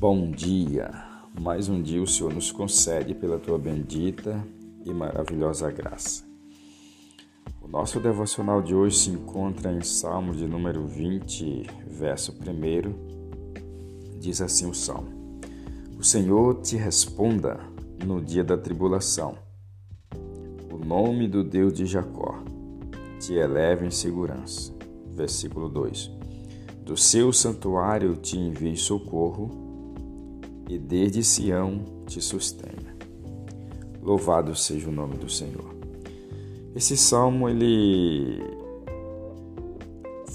Bom dia! Mais um dia o Senhor nos concede pela tua bendita e maravilhosa graça. O nosso devocional de hoje se encontra em Salmo de número 20, verso 1. Diz assim o salmo: O Senhor te responda no dia da tribulação. O nome do Deus de Jacó te eleve em segurança. Versículo 2: Do seu santuário te envie socorro e desde Sião te sustenha. Louvado seja o nome do Senhor. Esse salmo ele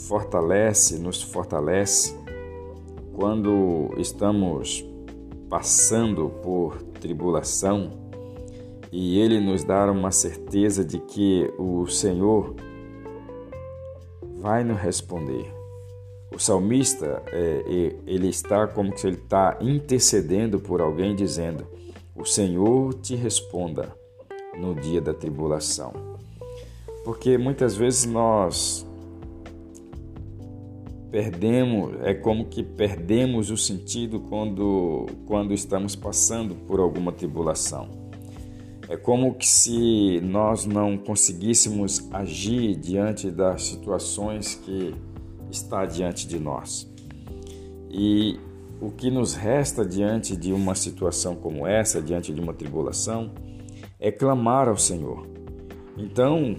fortalece, nos fortalece quando estamos passando por tribulação e ele nos dá uma certeza de que o Senhor vai nos responder. O salmista, é, ele está como se ele está intercedendo por alguém, dizendo: O Senhor te responda no dia da tribulação. Porque muitas vezes nós perdemos, é como que perdemos o sentido quando, quando estamos passando por alguma tribulação. É como que se nós não conseguíssemos agir diante das situações que está diante de nós. E o que nos resta diante de uma situação como essa, diante de uma tribulação, é clamar ao Senhor. Então,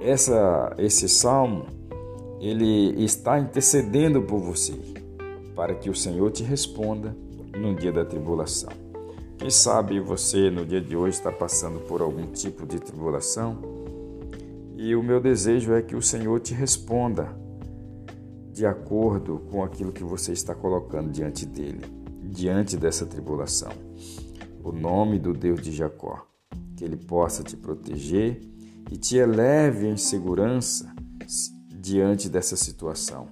essa, esse salmo, ele está intercedendo por você, para que o Senhor te responda no dia da tribulação. Quem sabe você no dia de hoje está passando por algum tipo de tribulação e o meu desejo é que o Senhor te responda de acordo com aquilo que você está colocando diante dele, diante dessa tribulação. O nome do Deus de Jacó, que ele possa te proteger e te eleve em segurança diante dessa situação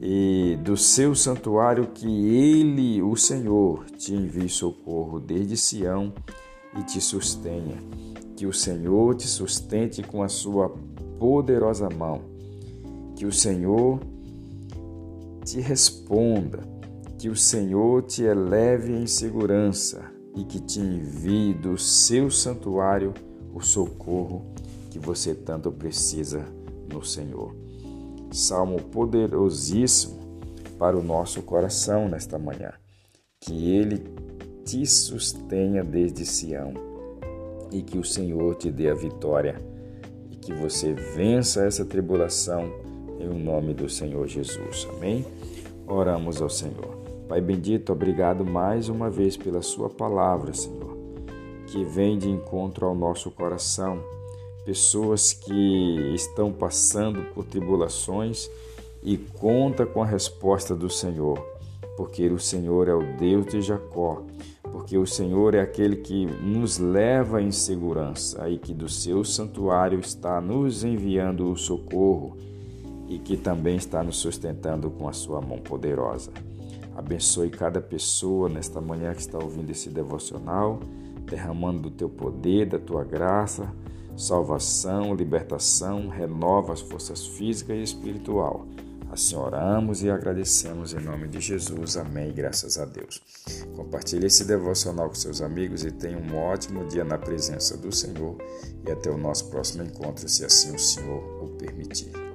e do seu santuário que ele, o Senhor, te envie socorro desde Sião e te sustenha. Que o Senhor te sustente com a sua poderosa mão. Que o Senhor te responda. Que o Senhor te eleve em segurança e que te envie do seu santuário o socorro que você tanto precisa no Senhor salmo poderosíssimo para o nosso coração nesta manhã. Que Ele te sustenha desde Sião e que o Senhor te dê a vitória e que você vença essa tribulação em o nome do Senhor Jesus. Amém? Oramos ao Senhor. Pai bendito, obrigado mais uma vez pela Sua palavra, Senhor, que vem de encontro ao nosso coração pessoas que estão passando por tribulações e conta com a resposta do Senhor, porque o Senhor é o Deus de Jacó, porque o Senhor é aquele que nos leva em segurança e que do seu santuário está nos enviando o socorro e que também está nos sustentando com a sua mão poderosa. Abençoe cada pessoa nesta manhã que está ouvindo esse devocional, derramando do teu poder, da tua graça salvação, libertação, renova as forças física e espiritual. Assim oramos e agradecemos em nome de Jesus. Amém. Graças a Deus. Compartilhe esse devocional com seus amigos e tenha um ótimo dia na presença do Senhor. E até o nosso próximo encontro, se assim o Senhor o permitir.